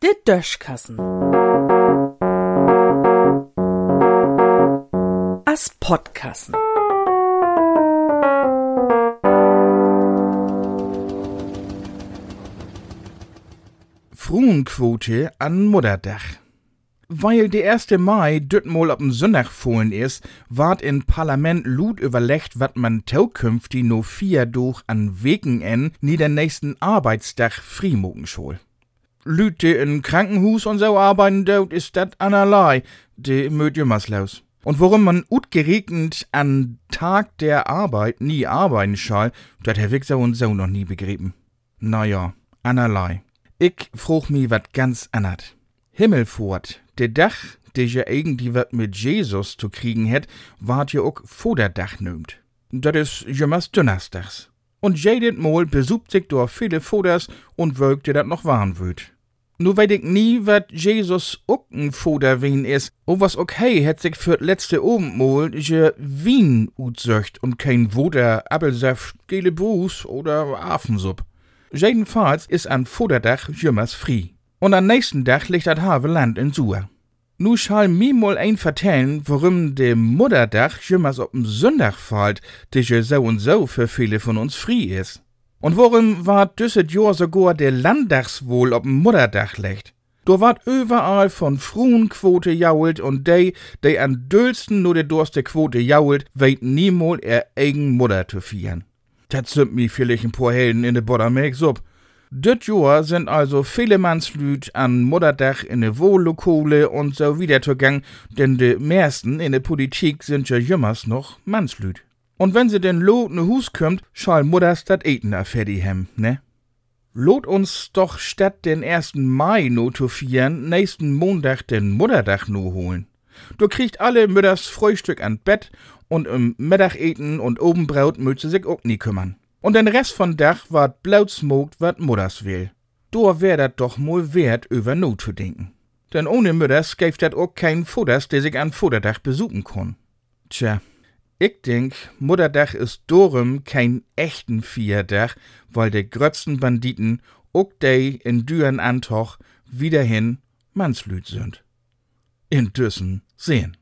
De Döschkassen. As Podkassen. Fruenquote an Mutterdach. Weil der 1. Mai dütmol op den Sonntag fohlen is, ward in Parlament lud überlegt, wat man taukünftig no vier durch an Wegen en nie den nächsten Arbeitsdach frimogen schol. Lüte in Krankenhus und so arbeiten dort is dat anerlei, de möt jümmerslaus. Und worum man utgeregnet an Tag der Arbeit nie arbeiten schall, dat Herr Wichser und so noch nie begrieben. Naja, anerlei. Ich frug mi wat ganz annert. Himmelfort, de Dach, de je irgendwie wat mit Jesus zu kriegen het, ward je ook Voderdach nömt. Dat is jemals Donnerstags. Und jedet Mol besucht sich door viele Foders und wölkte dat noch warm wüt. Nu weet ich nie, wat Jesus ook ein Foder wien is, o was okay het sich für letzte Abendmol je Wien utsöcht und kein Woder, Appelsaft, gele Buß oder Affensupp. Jedenfalls is an Foderdach jümmers frie. Und am nächsten Tag liegt das halbe Land in Suhr. Nu schall mi mal ein vertellen, warum de Mutterdach jümmers op'm Sonntag fällt, der ja so und so für viele von uns frie is. Und warum war düsset Jahr sogar der Landtagswohl op'm Mutterdach legt? Do ward überall von Fruenquote jault und de, de an dülsten nur de durste Quote jault, weit niemol er eigen Mutter zu fieren. Dat sind mi vielleicht ein paar Helden in de Boddermelk sup. Dit Jahr sind also viele Mannslüd an Mutterdach in de Wohllokale und so wieder zugang, denn de meisten in de Politik sind ja jümmers noch Mannslüd. Und wenn sie denn lo ne Hus kommt, schall Mutters dat Eten a fertig hem, ne? Lot uns doch statt den 1. Mai no zu fieren, nächsten Montag den Mutterdach no holen. Du kriegt alle Mütters Frühstück an Bett und im Mittageten und Obenbraut mütze sich auch nie kümmern. Und den Rest von Dach ward blaut smokt wat Mutters will. Do wär dat doch mal wert, über no zu denken. Denn ohne Mütters gäf dat auch kein Futters, der sich an Futterdach besuchen kann. Tja, ich denk, Mutterdach ist dorum kein echten Vierdach, weil de grötzten Banditen ook de in Düren Antoch wiederhin Mannslüd sind. In Düssen sehen.